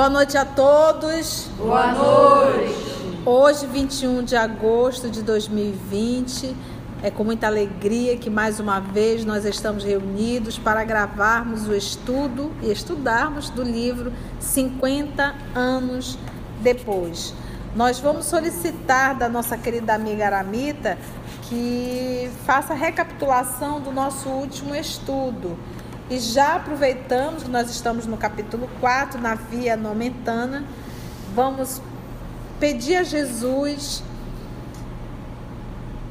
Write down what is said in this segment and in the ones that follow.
Boa noite a todos. Boa noite. Hoje, 21 de agosto de 2020, é com muita alegria que mais uma vez nós estamos reunidos para gravarmos o estudo e estudarmos do livro 50 anos depois. Nós vamos solicitar da nossa querida amiga Aramita que faça a recapitulação do nosso último estudo e já aproveitamos que nós estamos no capítulo 4, na via nomentana, vamos pedir a Jesus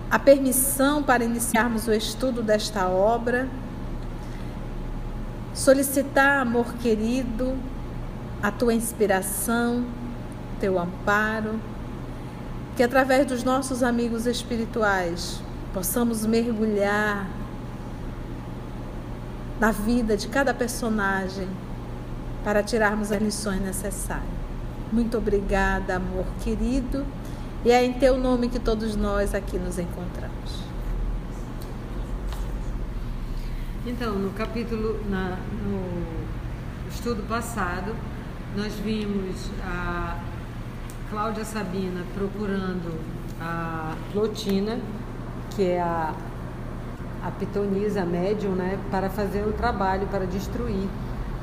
a permissão para iniciarmos o estudo desta obra, solicitar, amor querido, a tua inspiração, teu amparo, que através dos nossos amigos espirituais possamos mergulhar na vida de cada personagem para tirarmos as lições necessárias. Muito obrigada, amor querido, e é em teu nome que todos nós aqui nos encontramos. Então, no capítulo, na, no estudo passado, nós vimos a Cláudia Sabina procurando a Plotina, que é a a pitonisa, a médium, né, para fazer um trabalho para destruir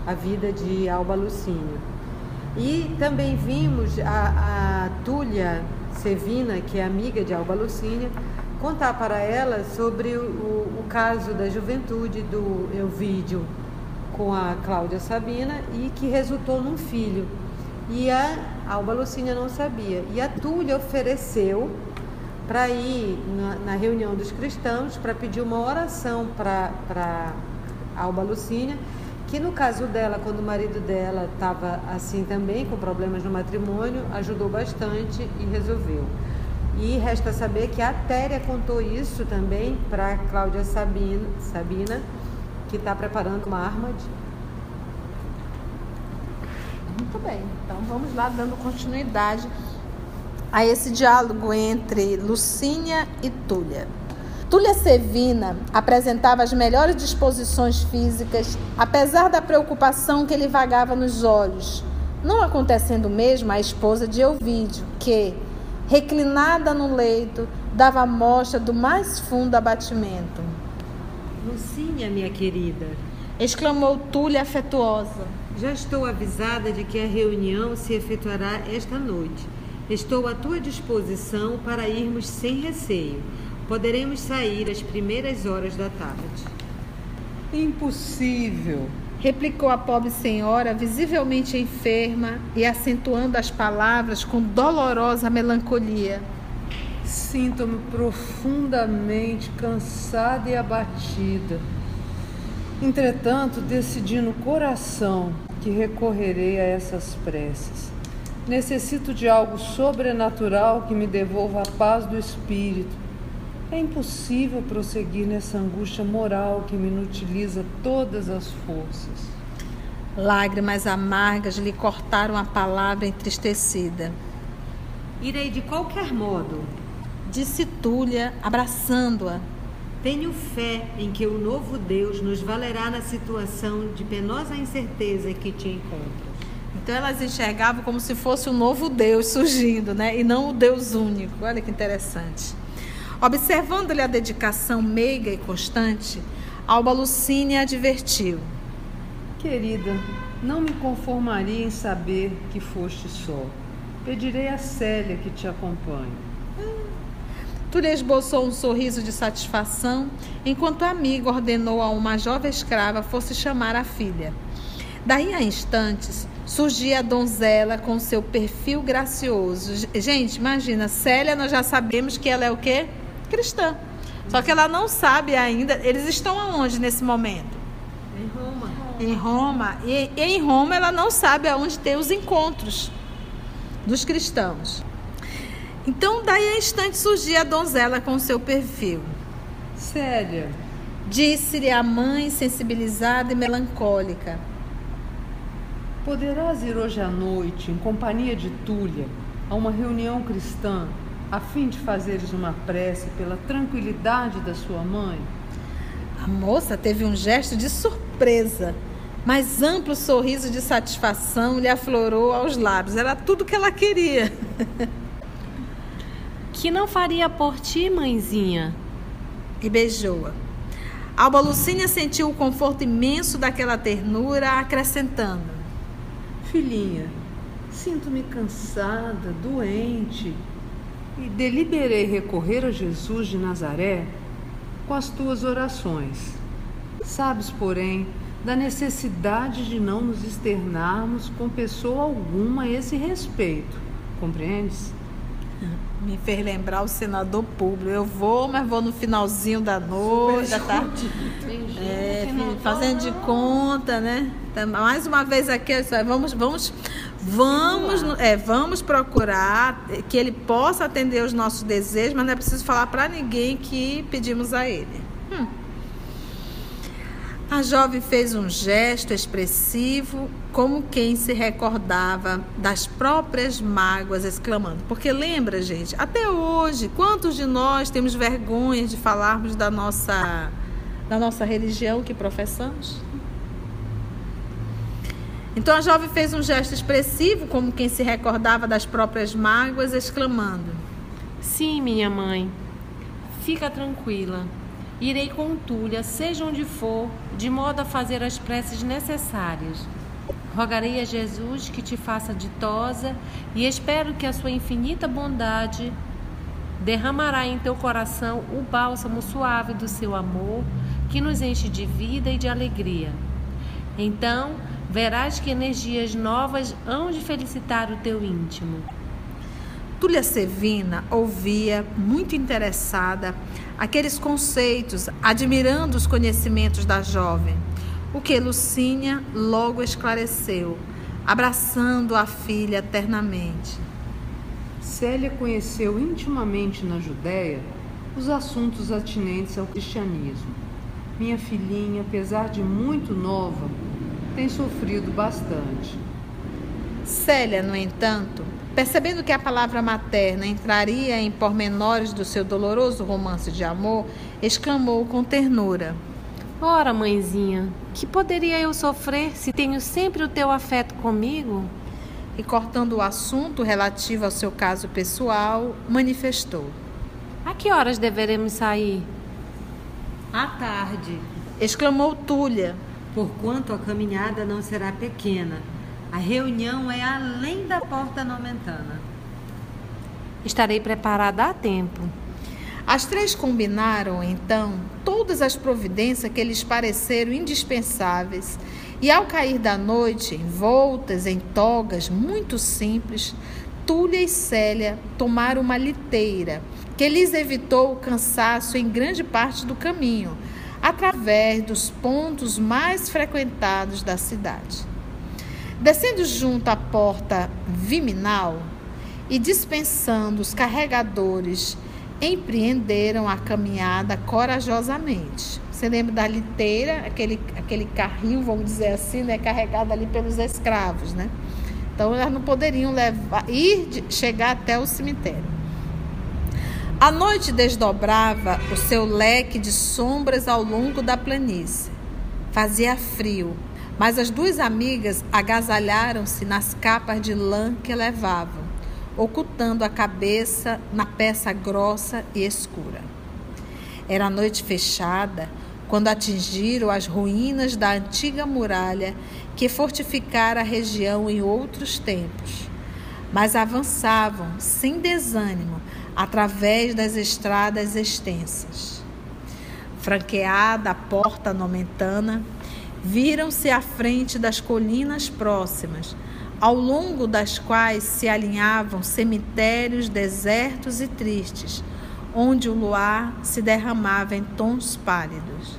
a vida de Alba Lucínio. E também vimos a, a Túlia Sevina, que é amiga de Alba Lucínia, contar para ela sobre o, o, caso da juventude do Elvídio com a Cláudia Sabina e que resultou num filho. E a Alba Lucínia não sabia. E a Túlia ofereceu para ir na, na, reunião dos cristãos para pedir uma oração para Alba Lucínia, que no caso dela, quando o marido dela estava assim também, com problemas no matrimônio, ajudou bastante e resolveu. E resta saber que a Téria contou isso também para Cláudia Sabina, Sabina que está preparando uma arma de... Muito bem, então vamos lá dando continuidade a esse diálogo entre Lucínia e Túlia. Túlia Sevina apresentava as melhores disposições físicas, apesar da preocupação que lhe vagava nos olhos, não acontecendo mesmo à esposa de Elvídio, que, reclinada no leito, dava mostra do mais fundo abatimento. Lucínia, minha querida, exclamou Túlia afetuosa. Já estou avisada de que a reunião se efetuará esta noite Estou à tua disposição para irmos sem receio. Poderemos sair às primeiras horas da tarde. Impossível, replicou a pobre senhora, visivelmente enferma e acentuando as palavras com dolorosa melancolia. Sinto-me profundamente cansada e abatida. Entretanto, decidi no coração que recorrerei a essas preces. Necessito de algo sobrenatural que me devolva a paz do espírito. É impossível prosseguir nessa angústia moral que me inutiliza todas as forças. Lágrimas amargas lhe cortaram a palavra entristecida. Irei de qualquer modo, disse Túlia, abraçando-a. Tenho fé em que o novo Deus nos valerá na situação de penosa incerteza que te encontro. Então elas enxergavam como se fosse um novo Deus surgindo, né? E não o Deus único. Olha que interessante. Observando-lhe a dedicação meiga e constante, Alba Lucínia advertiu: Querida, não me conformaria em saber que foste só. Pedirei a Célia que te acompanhe. Tu lhe esboçou um sorriso de satisfação, enquanto a amiga ordenou a uma jovem escrava fosse chamar a filha. Daí a instantes, surgia a donzela com seu perfil gracioso. Gente, imagina, Célia, nós já sabemos que ela é o quê? Cristã. Só que ela não sabe ainda. Eles estão aonde nesse momento? Em Roma. Em Roma. E, e em Roma ela não sabe aonde tem os encontros dos cristãos. Então, daí a instante surgia a donzela com seu perfil. Célia. Disse-lhe a mãe sensibilizada e melancólica. Poderás ir hoje à noite, em companhia de Túlia, a uma reunião cristã, a fim de fazeres uma prece pela tranquilidade da sua mãe? A moça teve um gesto de surpresa. mas amplo sorriso de satisfação lhe aflorou aos lábios. Era tudo que ela queria. Que não faria por ti, mãezinha? E beijou-a. Alba Lucínia sentiu o conforto imenso daquela ternura, acrescentando: Filhinha, sinto-me cansada, doente, e deliberei recorrer a Jesus de Nazaré com as tuas orações. Sabes, porém, da necessidade de não nos externarmos com pessoa alguma a esse respeito. Compreendes? Me fez lembrar o senador público. Eu vou, mas vou no finalzinho da noite, da tarde. É, fazendo de conta, né? Então, mais uma vez aqui, vamos, vamos, vamos, é, vamos procurar que ele possa atender os nossos desejos, mas não é preciso falar para ninguém que pedimos a ele. Hum. A jovem fez um gesto expressivo, como quem se recordava das próprias mágoas, exclamando. Porque lembra, gente, até hoje, quantos de nós temos vergonha de falarmos da nossa, da nossa religião que professamos? Então a jovem fez um gesto expressivo, como quem se recordava das próprias mágoas, exclamando: Sim, minha mãe, fica tranquila. Irei com Túlia, seja onde for, de modo a fazer as preces necessárias. Rogarei a Jesus que te faça ditosa e espero que a sua infinita bondade derramará em teu coração o bálsamo suave do seu amor, que nos enche de vida e de alegria. Então, verás que energias novas hão de felicitar o teu íntimo. Túlia Sevina ouvia, muito interessada, aqueles conceitos, admirando os conhecimentos da jovem, o que Lucínia logo esclareceu, abraçando a filha ternamente. Célia conheceu intimamente na Judéia os assuntos atinentes ao cristianismo. Minha filhinha, apesar de muito nova, tem sofrido bastante. Célia, no entanto, Percebendo que a palavra materna entraria em pormenores do seu doloroso romance de amor, exclamou com ternura: Ora, mãezinha, que poderia eu sofrer se tenho sempre o teu afeto comigo? E cortando o assunto relativo ao seu caso pessoal, manifestou: A que horas deveremos sair? À tarde, exclamou Túlia, porquanto a caminhada não será pequena a reunião é além da porta nomentana. Estarei preparada a tempo. As três combinaram, então, todas as providências que lhes pareceram indispensáveis, e ao cair da noite, envoltas em togas muito simples, Túlia e Célia tomaram uma liteira, que lhes evitou o cansaço em grande parte do caminho, através dos pontos mais frequentados da cidade. Descendo junto à porta viminal e dispensando os carregadores, empreenderam a caminhada corajosamente. Você lembra da liteira, aquele, aquele carrinho, vamos dizer assim, né, carregado ali pelos escravos, né? Então elas não poderiam levar, ir, chegar até o cemitério. A noite desdobrava o seu leque de sombras ao longo da planície. Fazia frio mas as duas amigas agasalharam-se nas capas de lã que levavam, ocultando a cabeça na peça grossa e escura. Era noite fechada quando atingiram as ruínas da antiga muralha que fortificara a região em outros tempos. Mas avançavam sem desânimo através das estradas extensas. Franqueada a porta nomentana, viram-se à frente das colinas próximas, ao longo das quais se alinhavam cemitérios desertos e tristes, onde o luar se derramava em tons pálidos.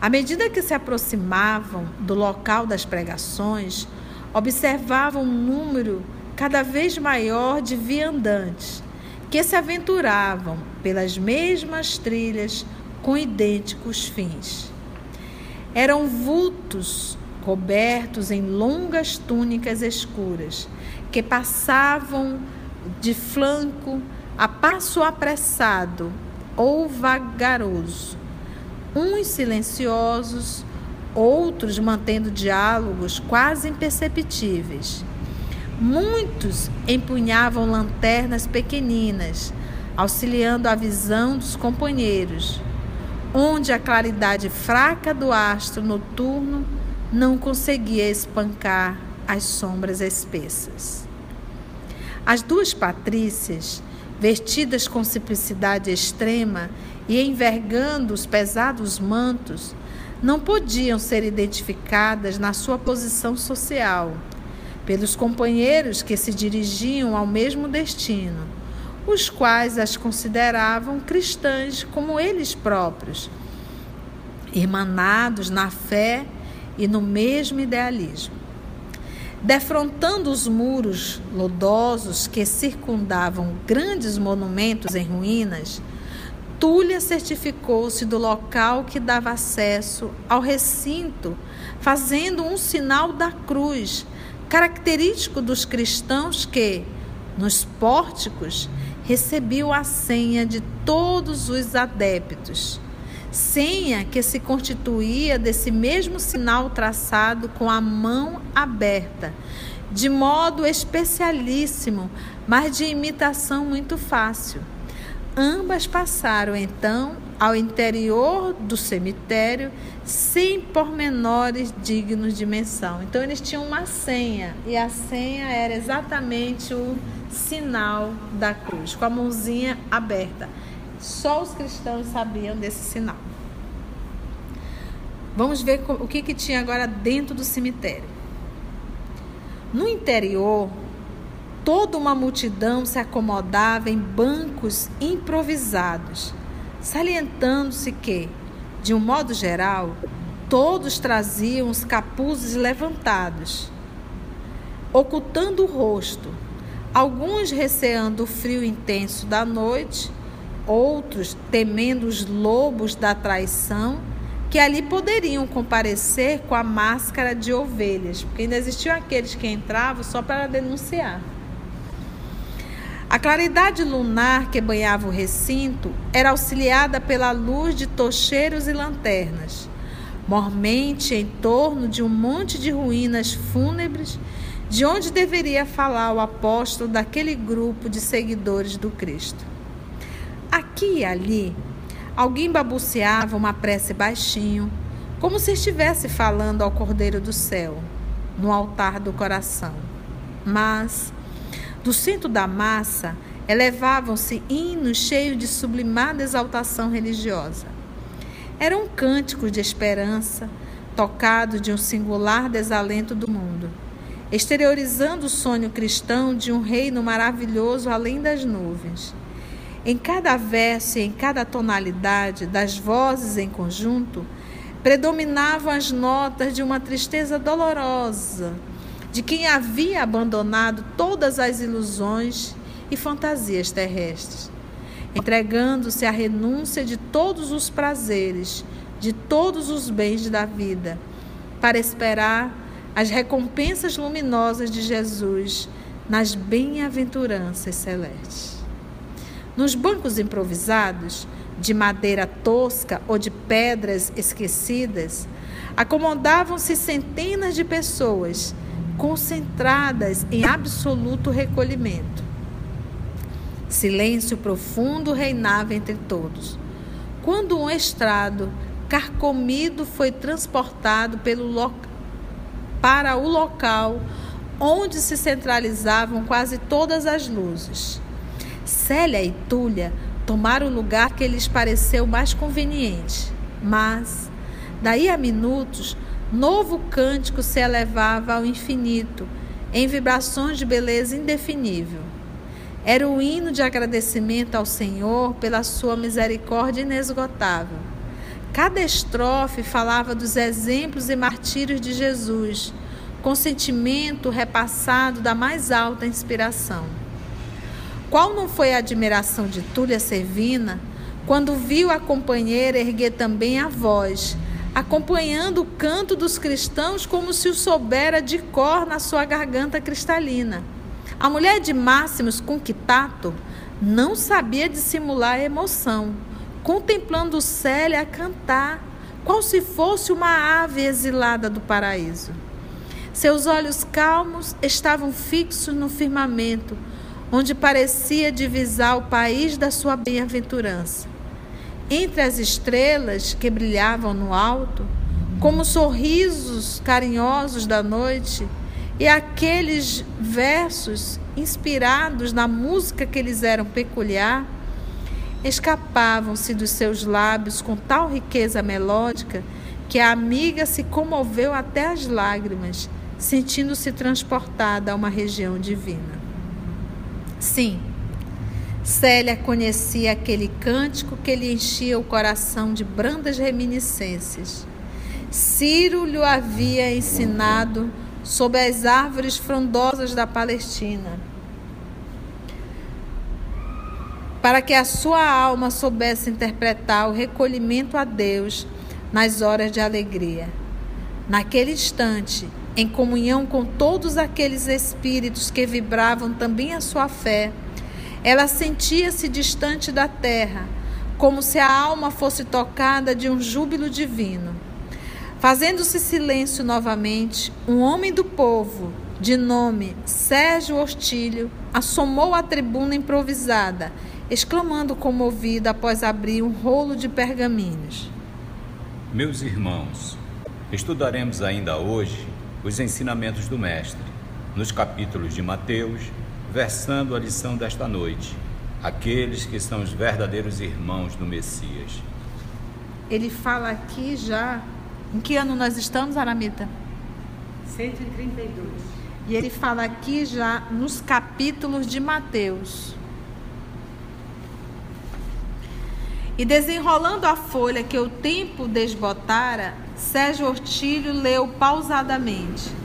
À medida que se aproximavam do local das pregações, observavam um número cada vez maior de viandantes que se aventuravam pelas mesmas trilhas com idênticos fins. Eram vultos cobertos em longas túnicas escuras, que passavam de flanco a passo apressado ou vagaroso, uns silenciosos, outros mantendo diálogos quase imperceptíveis. Muitos empunhavam lanternas pequeninas, auxiliando a visão dos companheiros, onde a claridade fraca do astro noturno não conseguia espancar as sombras espessas. As duas patrícias, vestidas com simplicidade extrema e envergando os pesados mantos, não podiam ser identificadas na sua posição social pelos companheiros que se dirigiam ao mesmo destino, os quais as consideravam cristãs como eles próprios, irmanados na fé e no mesmo idealismo. Defrontando os muros lodosos que circundavam grandes monumentos em ruínas, Túlia certificou-se do local que dava acesso ao recinto, fazendo um sinal da cruz, característico dos cristãos que, nos pórticos, recebiam a senha de todos os adeptos. Senha que se constituía desse mesmo sinal traçado com a mão aberta, de modo especialíssimo, mas de imitação muito fácil. Ambas passaram então ao interior do cemitério sem pormenores dignos de menção. Então eles tinham uma senha e a senha era exatamente o sinal da cruz, com a mãozinha aberta. Só os cristãos sabiam desse sinal. Vamos ver o que, que tinha agora dentro do cemitério. No interior, toda uma multidão se acomodava em bancos improvisados, salientando-se que, de um modo geral, todos traziam os capuzes levantados, ocultando o rosto, alguns receando o frio intenso da noite, outros temendo os lobos da traição que ali poderiam comparecer com a máscara de ovelhas, porque ainda existiam aqueles que entravam só para denunciar. A claridade lunar que banhava o recinto era auxiliada pela luz de tocheiros e lanternas, mormente em torno de um monte de ruínas fúnebres, de onde deveria falar o apóstolo daquele grupo de seguidores do Cristo. Aqui e ali, alguém babuceava uma prece baixinho, como se estivesse falando ao Cordeiro do Céu, no altar do coração. Mas do centro da massa elevavam-se hinos cheios de sublimada exaltação religiosa. Eram cânticos de esperança, tocados de um singular desalento do mundo, exteriorizando o sonho cristão de um reino maravilhoso além das nuvens. Em cada verso e em cada tonalidade das vozes em conjunto, predominavam as notas de uma tristeza dolorosa, de quem havia abandonado todas as ilusões e fantasias terrestres, entregando-se à renúncia de todos os prazeres, de todos os bens da vida, para esperar as recompensas luminosas de Jesus nas bem-aventuranças celestes. Nos bancos improvisados, de madeira tosca ou de pedras esquecidas, acomodavam-se centenas de pessoas concentradas em absoluto recolhimento. Silêncio profundo reinava entre todos. Quando um estrado carcomido foi transportado pelo lo... para o local onde se centralizavam quase todas as luzes. Célia e Túlia tomaram o lugar que lhes pareceu mais conveniente, mas, daí a minutos, novo cântico se elevava ao infinito, em vibrações de beleza indefinível. Era o hino de agradecimento ao Senhor pela sua misericórdia inesgotável. Cada estrofe falava dos exemplos e martírios de Jesus, com sentimento repassado da mais alta inspiração. Qual não foi a admiração de Túlia Servina quando viu a companheira erguer também a voz, acompanhando o canto dos cristãos como se o soubera de cor na sua garganta cristalina. A mulher de Máximos Conquitato não sabia dissimular a emoção, contemplando Célia cantar qual se fosse uma ave exilada do paraíso. Seus olhos calmos estavam fixos no firmamento, onde parecia divisar o país da sua bem-aventurança. Entre as estrelas que brilhavam no alto, como sorrisos carinhosos da noite, e aqueles versos inspirados na música que lhes eram peculiar, escapavam-se dos seus lábios com tal riqueza melódica que a amiga se comoveu até as lágrimas, sentindo-se transportada a uma região divina. Sim, Célia conhecia aquele cântico que lhe enchia o coração de brandas reminiscências. Ciro lhe havia ensinado sob as árvores frondosas da Palestina, para que a sua alma soubesse interpretar o recolhimento a Deus nas horas de alegria. Naquele instante, em comunhão com todos aqueles espíritos que vibravam também a sua fé, ela sentia-se distante da terra, como se a alma fosse tocada de um júbilo divino. Fazendo-se silêncio novamente, um homem do povo, de nome Sérgio Ostílio, assomou à tribuna improvisada, exclamando comovido após abrir um rolo de pergaminhos. Meus irmãos, estudaremos ainda hoje os ensinamentos do Mestre, nos capítulos de Mateus, versando a lição desta noite, aqueles que são os verdadeiros irmãos do Messias. Ele fala aqui já em que ano nós estamos, Aramita? 132. E ele fala aqui já nos capítulos de Mateus. E desenrolando a folha que o tempo desbotara, Sérgio Ortilho leu pausadamente.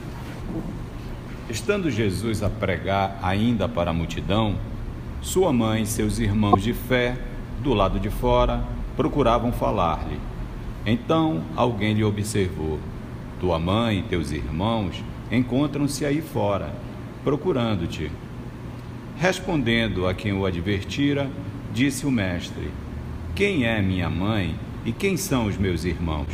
Estando Jesus a pregar ainda para a multidão, sua mãe e seus irmãos de fé, do lado de fora, procuravam falar-lhe. Então alguém lhe observou: Tua mãe e teus irmãos encontram-se aí fora, procurando-te. Respondendo a quem o advertira, disse o mestre: Quem é minha mãe e quem são os meus irmãos?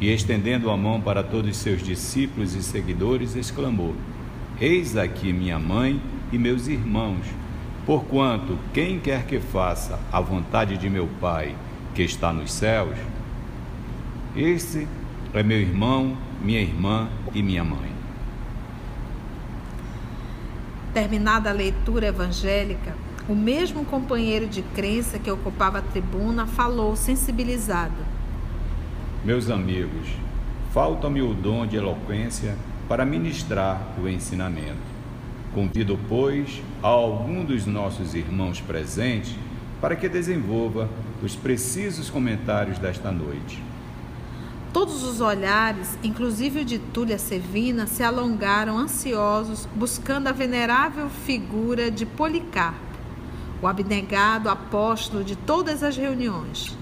E estendendo a mão para todos os seus discípulos e seguidores, exclamou: Eis aqui minha mãe e meus irmãos. Porquanto quem quer que faça a vontade de meu Pai, que está nos céus, esse é meu irmão, minha irmã e minha mãe. Terminada a leitura evangélica, o mesmo companheiro de crença que ocupava a tribuna falou sensibilizado. Meus amigos, falta-me o dom de eloquência para ministrar o ensinamento. Convido, pois, a algum dos nossos irmãos presentes para que desenvolva os precisos comentários desta noite. Todos os olhares, inclusive o de Túlia Sevina, se alongaram ansiosos, buscando a venerável figura de Policarpo, o abnegado apóstolo de todas as reuniões.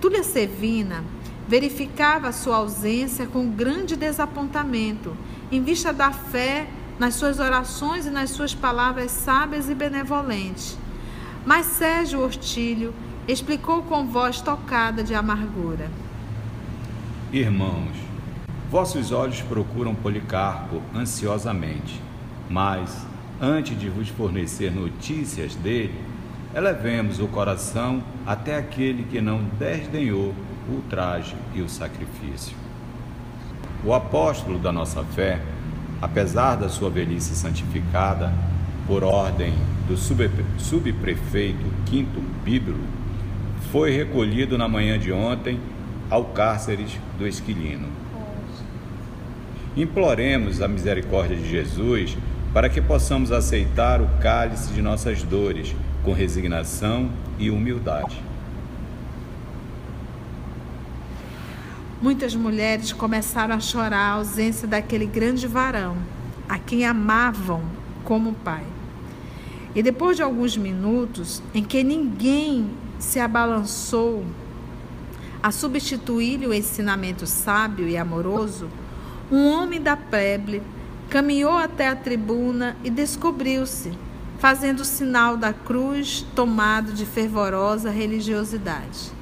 Túlia Sevina verificava sua ausência com grande desapontamento, em vista da fé nas suas orações e nas suas palavras sábias e benevolentes. Mas Sérgio Ortilho explicou com voz tocada de amargura. Irmãos, vossos olhos procuram Policarpo ansiosamente, mas, antes de vos fornecer notícias dele, elevemos o coração até aquele que não desdenhou o ultraje e o sacrifício. O apóstolo da nossa fé, apesar da sua velhice santificada, por ordem do subprefeito Quinto Bíblo, foi recolhido na manhã de ontem ao cárceres do Esquilino. Imploremos a misericórdia de Jesus para que possamos aceitar o cálice de nossas dores com resignação e humildade. Muitas mulheres começaram a chorar a ausência daquele grande varão, a quem amavam como pai. E depois de alguns minutos em que ninguém se abalançou a substituir-lhe o ensinamento sábio e amoroso, um homem da plebe caminhou até a tribuna e descobriu-se, fazendo o sinal da cruz, tomado de fervorosa religiosidade.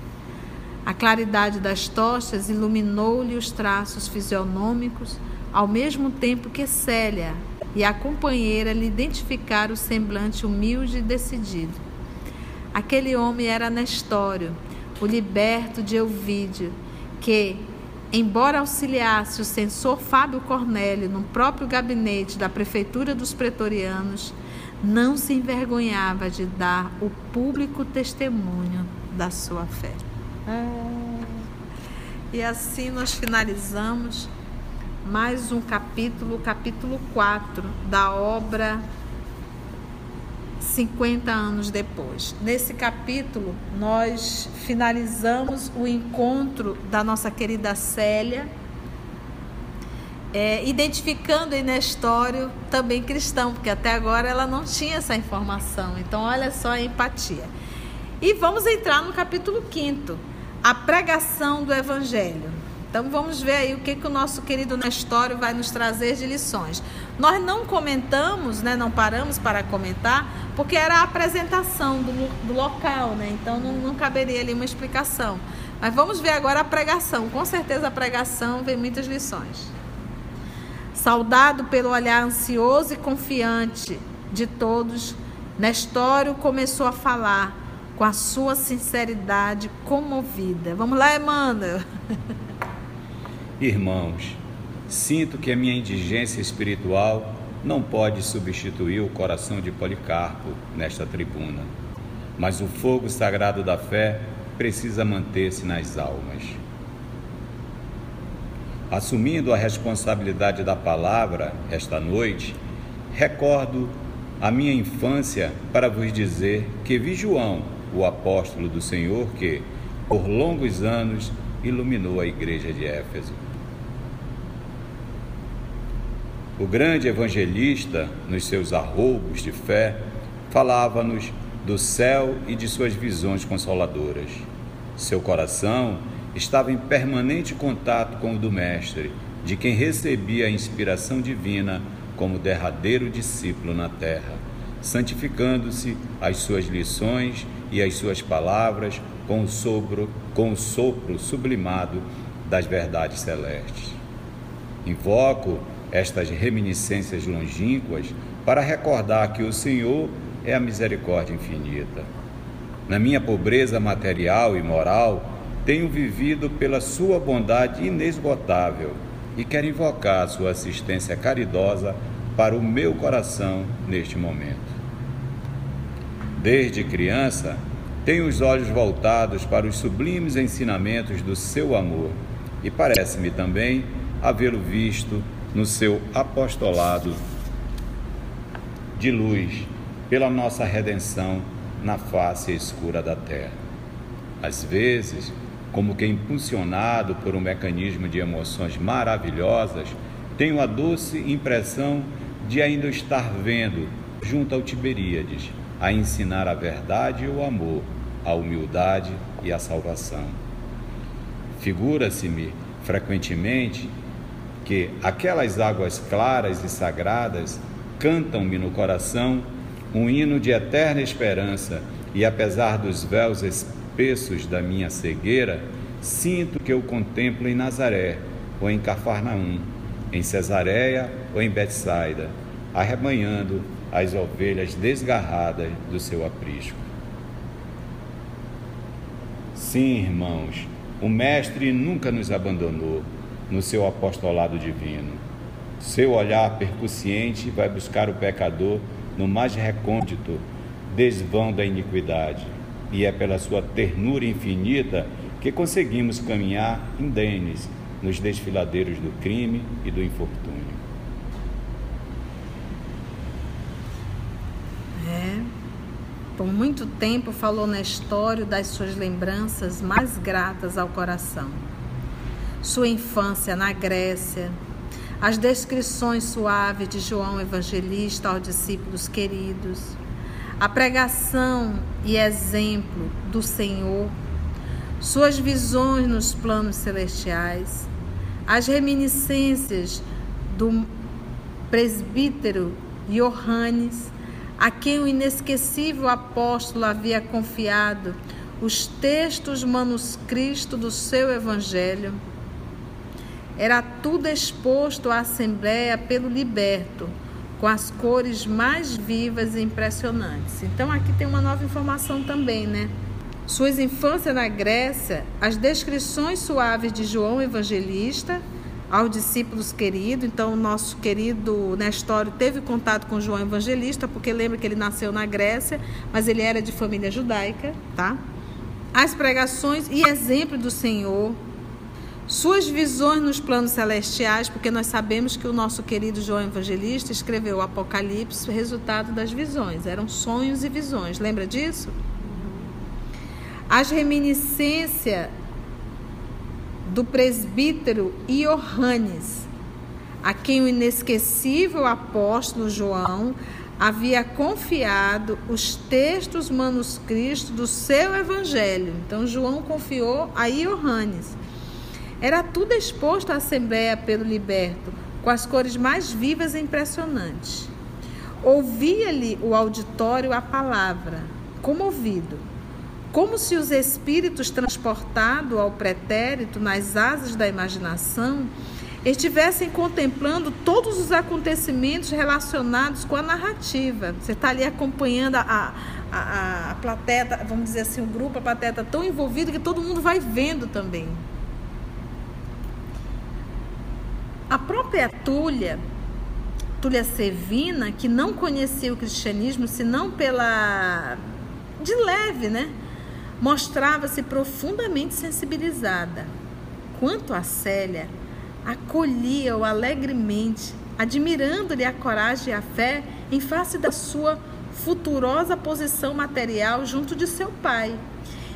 A claridade das tochas iluminou-lhe os traços fisionômicos, ao mesmo tempo que Célia e a companheira lhe identificaram o semblante humilde e decidido. Aquele homem era Nestório, o liberto de Euvídio, que, embora auxiliasse o censor Fábio Cornélio no próprio gabinete da prefeitura dos pretorianos, não se envergonhava de dar o público testemunho da sua fé. É. E assim nós finalizamos mais um capítulo, capítulo 4 da obra 50 anos depois. Nesse capítulo, nós finalizamos o encontro da nossa querida Célia, é, identificando em Nestório também cristão, porque até agora ela não tinha essa informação. Então, olha só a empatia. E vamos entrar no capítulo 5, a pregação do Evangelho. Então vamos ver aí o que, que o nosso querido Nestório vai nos trazer de lições. Nós não comentamos, né, não paramos para comentar, porque era a apresentação do, do local, né? Então não, não caberia ali uma explicação. Mas vamos ver agora a pregação. Com certeza a pregação vem muitas lições. Saudado pelo olhar ansioso e confiante de todos, Nestório começou a falar com a sua sinceridade comovida. Vamos lá, Emmanuel. Irmãos, sinto que a minha indigência espiritual não pode substituir o coração de Policarpo nesta tribuna, mas o fogo sagrado da fé precisa manter-se nas almas. Assumindo a responsabilidade da palavra esta noite, recordo a minha infância para vos dizer que vi João, o apóstolo do Senhor, que, por longos anos, iluminou a igreja de Éfeso. O grande evangelista, nos seus arroubos de fé, falava-nos do céu e de suas visões consoladoras. Seu coração estava em permanente contato com o do Mestre, de quem recebia a inspiração divina como derradeiro discípulo na terra, santificando-se as suas lições e as suas palavras com o sopro, com o sopro sublimado das verdades celestes. Invoco estas reminiscências longínquas para recordar que o Senhor é a misericórdia infinita. Na minha pobreza material e moral, tenho vivido pela sua bondade inesgotável e quero invocar sua assistência caridosa para o meu coração neste momento. Desde criança, tenho os olhos voltados para os sublimes ensinamentos do seu amor e parece-me também havê-lo visto no seu apostolado de luz pela nossa redenção na face escura da terra. Às vezes, como que impulsionado por um mecanismo de emoções maravilhosas, tenho a doce impressão de ainda estar vendo, junto ao Tiberíades, a ensinar a verdade e o amor, a humildade e a salvação. Figura-se-me frequentemente que aquelas águas claras e sagradas cantam-me no coração um hino de eterna esperança, e apesar dos véus espessos da minha cegueira, sinto que eu contemplo em Nazaré ou em Cafarnaum, em Cesareia ou em Betsaida, arrebanhando as ovelhas desgarradas do seu aprisco. Sim, irmãos, o Mestre nunca nos abandonou no seu apostolado divino. Seu olhar percussiente vai buscar o pecador no mais recôndito desvão da iniquidade, e é pela sua ternura infinita que conseguimos caminhar indenes nos desfiladeiros do crime e do infortúnio. É. Por muito tempo falou na história das suas lembranças mais gratas ao coração. Sua infância na Grécia, as descrições suaves de João Evangelista aos discípulos queridos, a pregação e exemplo do Senhor, suas visões nos planos celestiais, as reminiscências do presbítero Johannes, a quem o inesquecível apóstolo havia confiado os textos manuscritos do seu evangelho. Era tudo exposto à Assembleia pelo liberto, com as cores mais vivas e impressionantes. Então aqui tem uma nova informação também, né? Suas infâncias na Grécia, as descrições suaves de João Evangelista aos discípulos queridos. Então, o nosso querido Nestório teve contato com João Evangelista, porque lembra que ele nasceu na Grécia, mas ele era de família judaica, tá? As pregações e exemplo do Senhor, suas visões nos planos celestiais, porque nós sabemos que o nosso querido João Evangelista escreveu o Apocalipse, resultado das visões, eram sonhos e visões, lembra disso? As reminiscências do presbítero Iohannes, a quem o inesquecível apóstolo João havia confiado os textos manuscritos do seu evangelho. Então João confiou a Iohannes. Era tudo exposto à assembleia pelo liberto, com as cores mais vivas e impressionantes. Ouvia-lhe o auditório a palavra, comovido como se os espíritos transportados ao pretérito nas asas da imaginação estivessem contemplando todos os acontecimentos relacionados com a narrativa. Você está ali acompanhando a, a, a plateia, vamos dizer assim, o grupo, a plateia está tão envolvido que todo mundo vai vendo também. A própria Túlia, Túlia Sevina, que não conhecia o cristianismo senão pela de leve, né? Mostrava-se profundamente sensibilizada. Quanto a Célia, acolhia-o alegremente, admirando-lhe a coragem e a fé em face da sua futurosa posição material junto de seu pai,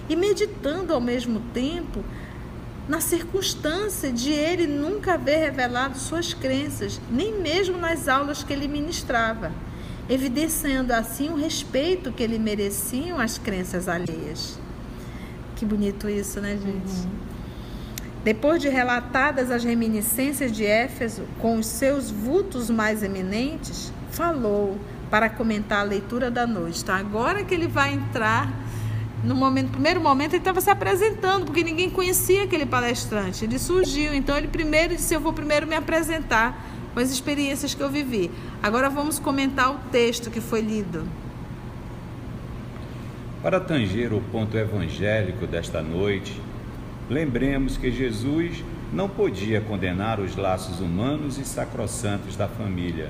e meditando ao mesmo tempo na circunstância de ele nunca haver revelado suas crenças, nem mesmo nas aulas que ele ministrava, evidenciando assim o respeito que lhe mereciam as crenças alheias. Que bonito isso, né, gente? Uhum. Depois de relatadas as reminiscências de Éfeso com os seus vultos mais eminentes, falou para comentar a leitura da noite. Então, agora que ele vai entrar, no momento, primeiro momento, ele estava se apresentando, porque ninguém conhecia aquele palestrante. Ele surgiu, então ele primeiro disse: Eu vou primeiro me apresentar com as experiências que eu vivi. Agora vamos comentar o texto que foi lido. Para tanger o ponto evangélico desta noite, lembremos que Jesus não podia condenar os laços humanos e sacrossantos da família,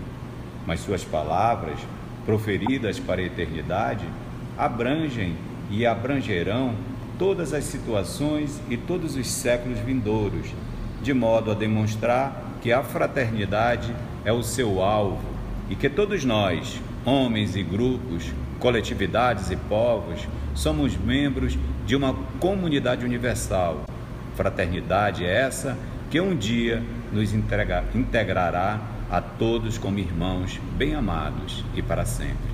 mas suas palavras, proferidas para a eternidade, abrangem e abrangerão todas as situações e todos os séculos vindouros, de modo a demonstrar que a fraternidade é o seu alvo e que todos nós, homens e grupos, coletividades e povos, somos membros de uma comunidade universal. Fraternidade é essa que um dia nos entrega, integrará a todos como irmãos bem amados e para sempre.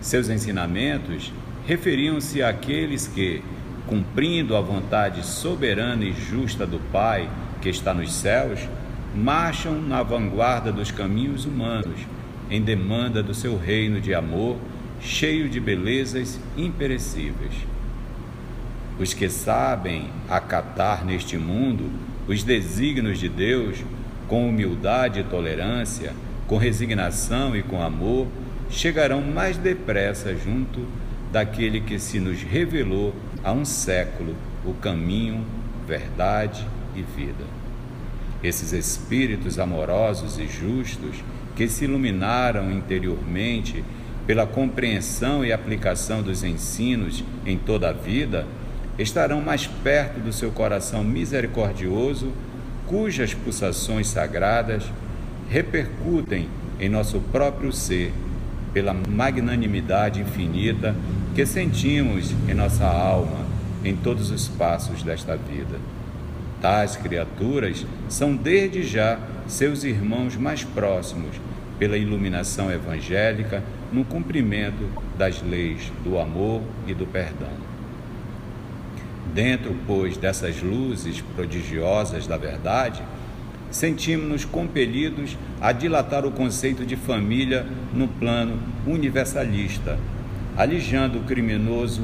Seus ensinamentos referiam-se àqueles que, cumprindo a vontade soberana e justa do Pai que está nos céus, marcham na vanguarda dos caminhos humanos em demanda do seu reino de amor, cheio de belezas imperecíveis. Os que sabem acatar neste mundo os desígnios de Deus com humildade e tolerância, com resignação e com amor, chegarão mais depressa junto daquele que se nos revelou há um século o caminho, verdade e vida. Esses espíritos amorosos e justos que se iluminaram interiormente pela compreensão e aplicação dos ensinos em toda a vida, estarão mais perto do seu coração misericordioso, cujas pulsações sagradas repercutem em nosso próprio ser pela magnanimidade infinita que sentimos em nossa alma em todos os passos desta vida. Tais criaturas são desde já seus irmãos mais próximos pela iluminação evangélica no cumprimento das leis do amor e do perdão. Dentro, pois, dessas luzes prodigiosas da verdade, sentimos-nos compelidos a dilatar o conceito de família no plano universalista, alijando o criminoso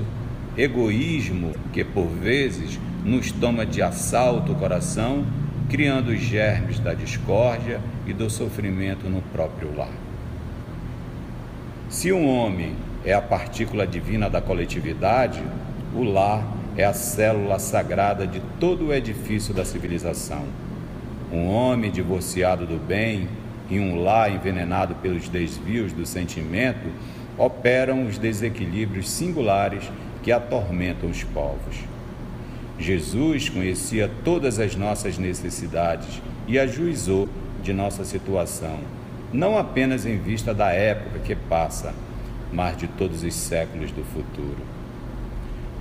egoísmo que por vezes nos toma de assalto o coração, criando os germes da discórdia e do sofrimento no próprio lar. Se um homem é a partícula divina da coletividade, o lar é a célula sagrada de todo o edifício da civilização. Um homem divorciado do bem e um lar envenenado pelos desvios do sentimento operam os desequilíbrios singulares que atormentam os povos. Jesus conhecia todas as nossas necessidades e ajuizou de nossa situação, não apenas em vista da época que passa, mas de todos os séculos do futuro.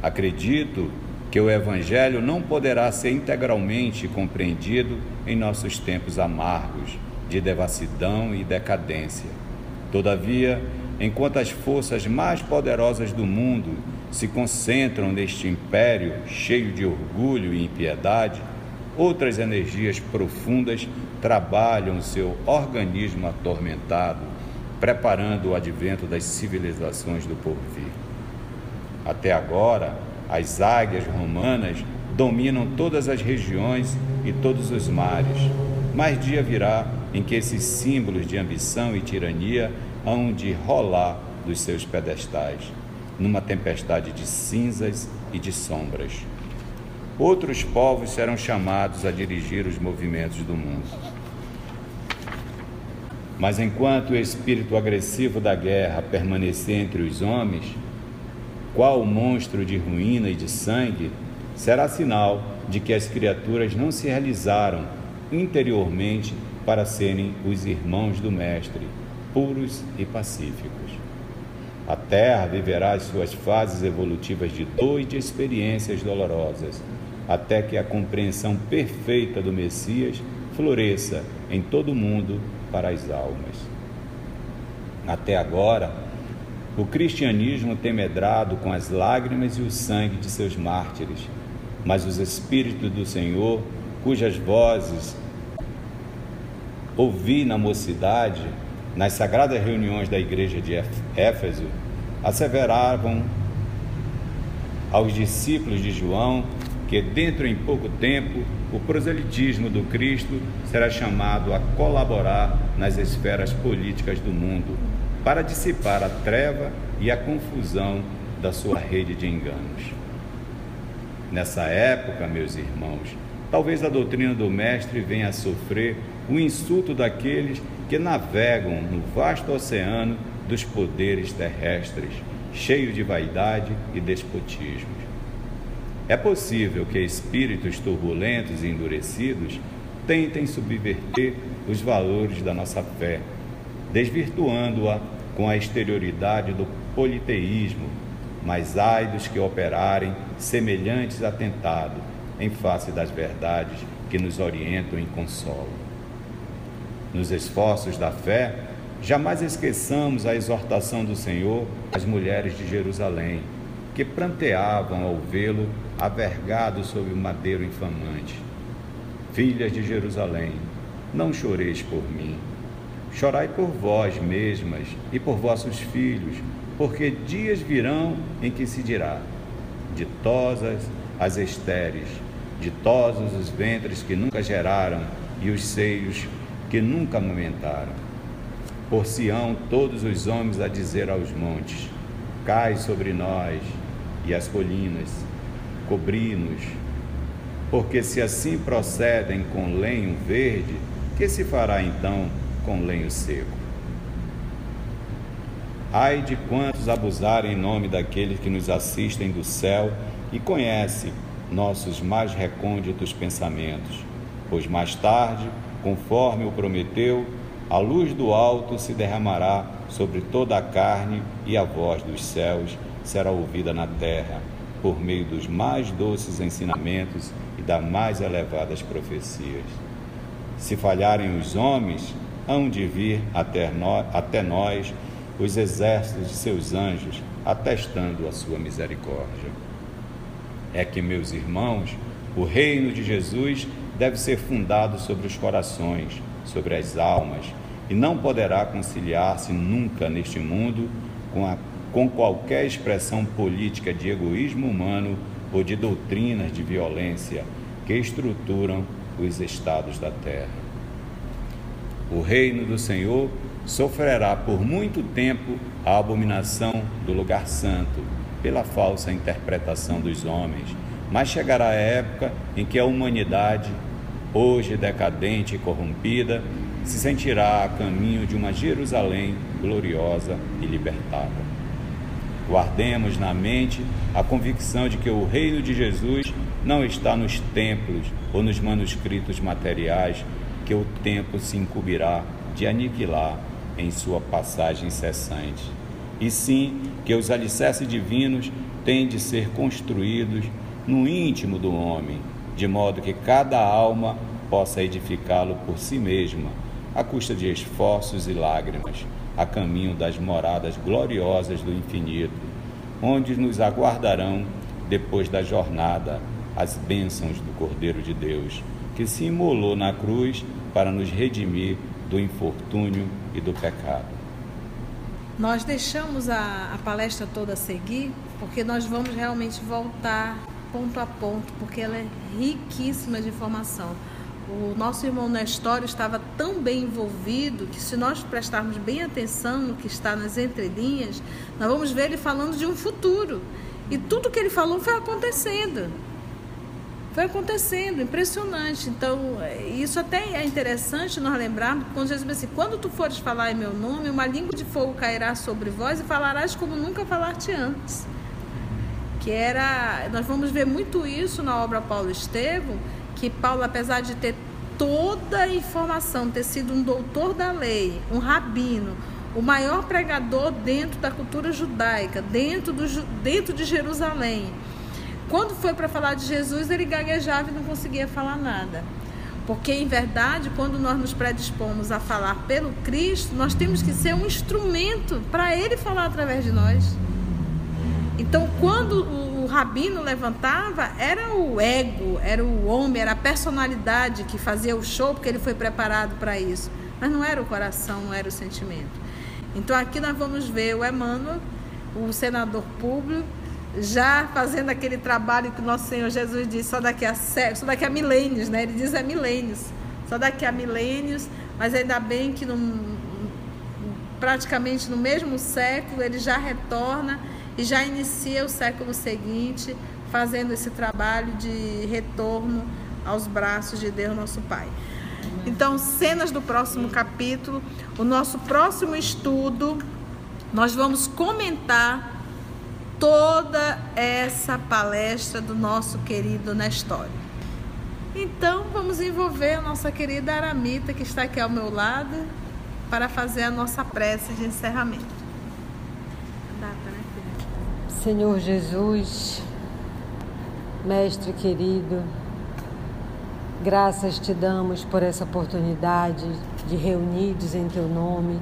Acredito que o Evangelho não poderá ser integralmente compreendido em nossos tempos amargos de devassidão e decadência. Todavia, enquanto as forças mais poderosas do mundo se concentram neste império cheio de orgulho e impiedade, outras energias profundas trabalham seu organismo atormentado, preparando o advento das civilizações do porvir. Até agora, as águias romanas dominam todas as regiões e todos os mares. Mais dia virá em que esses símbolos de ambição e tirania hão de rolar dos seus pedestais, numa tempestade de cinzas e de sombras. Outros povos serão chamados a dirigir os movimentos do mundo. Mas enquanto o espírito agressivo da guerra permanecer entre os homens, qual monstro de ruína e de sangue, será sinal de que as criaturas não se realizaram interiormente para serem os irmãos do Mestre, puros e pacíficos. A Terra viverá as suas fases evolutivas de dor e de experiências dolorosas, até que a compreensão perfeita do Messias floresça em todo o mundo para as almas. Até agora, o cristianismo tem medrado com as lágrimas e o sangue de seus mártires, mas os Espíritos do Senhor, cujas vozes ouvi na mocidade, nas sagradas reuniões da igreja de Éfeso, asseveravam aos discípulos de João que dentro em pouco tempo o proselitismo do Cristo será chamado a colaborar nas esferas políticas do mundo, para dissipar a treva e a confusão da sua rede de enganos. Nessa época, meus irmãos, talvez a doutrina do Mestre venha a sofrer o insulto daqueles que navegam no vasto oceano dos poderes terrestres, cheio de vaidade e despotismo. É possível que espíritos turbulentos e endurecidos tentem subverter os valores da nossa fé, desvirtuando-a com a exterioridade do politeísmo, mas ai dos que operarem semelhantes atentado em face das verdades que nos orientam e consolam. Nos esforços da fé, jamais esqueçamos a exortação do Senhor às mulheres de Jerusalém, que pranteavam ao vê-lo avergado sob o madeiro infamante. Filhas de Jerusalém, não choreis por mim, Chorai por vós mesmas e por vossos filhos, porque dias virão em que se dirá: Ditosas as estéreis, ditosos os ventres que nunca geraram e os seios que nunca amamentaram. Por Sião todos os homens a dizer aos montes: Cai sobre nós, e as colinas, cobri-nos. Porque se assim procedem com lenho verde, que se fará então com lenho seco. Ai de quantos abusarem em nome daqueles que nos assistem do céu e conhecem nossos mais recônditos pensamentos, pois mais tarde, conforme o prometeu, a luz do alto se derramará sobre toda a carne e a voz dos céus será ouvida na terra, por meio dos mais doces ensinamentos e das mais elevadas profecias. Se falharem os homens, hão de vir até nós, até nós os exércitos de seus anjos, atestando a sua misericórdia. É que, meus irmãos, o reino de Jesus deve ser fundado sobre os corações, sobre as almas, e não poderá conciliar-se nunca neste mundo com a com qualquer expressão política de egoísmo humano ou de doutrinas de violência que estruturam os estados da terra. O reino do Senhor sofrerá por muito tempo a abominação do lugar santo, pela falsa interpretação dos homens, mas chegará a época em que a humanidade, hoje decadente e corrompida, se sentirá a caminho de uma Jerusalém gloriosa e libertada. Guardemos na mente a convicção de que o reino de Jesus não está nos templos ou nos manuscritos materiais que o tempo se incumbirá de aniquilar em sua passagem incessante, e sim que os alicerces divinos têm de ser construídos no íntimo do homem, de modo que cada alma possa edificá-lo por si mesma, à custa de esforços e lágrimas, a caminho das moradas gloriosas do infinito, onde nos aguardarão, depois da jornada, as bênçãos do Cordeiro de Deus, que se imolou na cruz para nos redimir do infortúnio e do pecado. Nós deixamos a, a palestra toda seguir porque nós vamos realmente voltar ponto a ponto, porque ela é riquíssima de informação. O nosso irmão Nestório estava tão bem envolvido que, se nós prestarmos bem atenção no que está nas entrelinhas, nós vamos ver ele falando de um futuro. E tudo que ele falou foi acontecendo. Foi acontecendo, impressionante. Então, isso até é interessante nós lembrarmos, quando Jesus disse assim: quando tu fores falar em meu nome, uma língua de fogo cairá sobre vós e falarás como nunca falaste antes. Que era, nós vamos ver muito isso na obra Paulo Estevão, que Paulo, apesar de ter toda a informação, ter sido um doutor da lei, um rabino, o maior pregador dentro da cultura judaica, dentro, do, dentro de Jerusalém quando foi para falar de Jesus, ele gaguejava e não conseguia falar nada. Porque, em verdade, quando nós nos predispomos a falar pelo Cristo, nós temos que ser um instrumento para Ele falar através de nós. Então, quando o rabino levantava, era o ego, era o homem, era a personalidade que fazia o show, porque ele foi preparado para isso. Mas não era o coração, não era o sentimento. Então, aqui nós vamos ver o Emmanuel, o senador público, já fazendo aquele trabalho que o nosso Senhor Jesus disse só daqui a só daqui a milênios, né? Ele diz é milênios, só daqui a milênios, mas ainda bem que num, praticamente no mesmo século ele já retorna e já inicia o século seguinte fazendo esse trabalho de retorno aos braços de Deus nosso Pai. Então, cenas do próximo capítulo, o nosso próximo estudo, nós vamos comentar toda essa palestra do nosso querido Nestório. Então, vamos envolver a nossa querida Aramita, que está aqui ao meu lado, para fazer a nossa prece de encerramento. Senhor Jesus, Mestre querido, graças te damos por essa oportunidade de reunidos em teu nome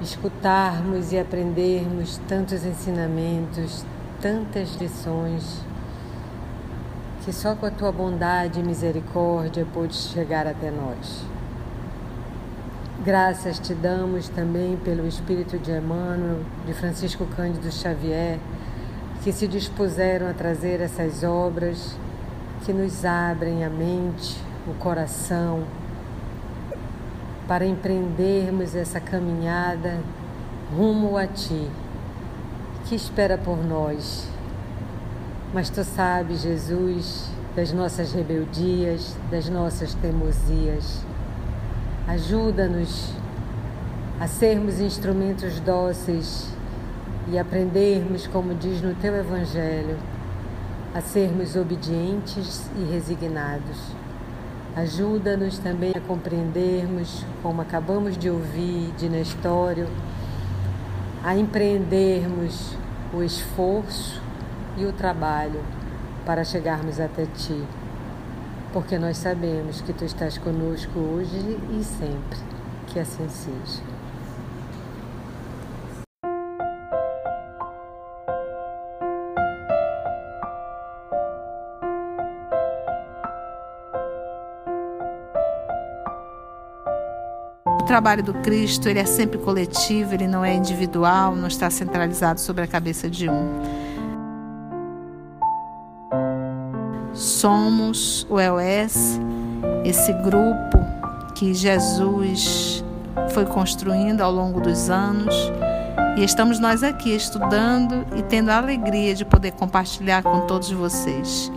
escutarmos e aprendermos tantos ensinamentos, tantas lições, que só com a tua bondade e misericórdia pôde chegar até nós. Graças te damos também pelo Espírito de Emmanuel, de Francisco Cândido Xavier, que se dispuseram a trazer essas obras que nos abrem a mente, o coração, para empreendermos essa caminhada rumo a Ti, que espera por nós. Mas Tu sabes, Jesus, das nossas rebeldias, das nossas teimosias. Ajuda-nos a sermos instrumentos dóceis e aprendermos, como diz no Teu Evangelho, a sermos obedientes e resignados. Ajuda-nos também a compreendermos, como acabamos de ouvir de Nestório, a empreendermos o esforço e o trabalho para chegarmos até Ti, porque nós sabemos que Tu estás conosco hoje e sempre. Que assim seja. O trabalho do Cristo, ele é sempre coletivo, ele não é individual, não está centralizado sobre a cabeça de um. Somos o EOS, esse grupo que Jesus foi construindo ao longo dos anos. E estamos nós aqui estudando e tendo a alegria de poder compartilhar com todos vocês.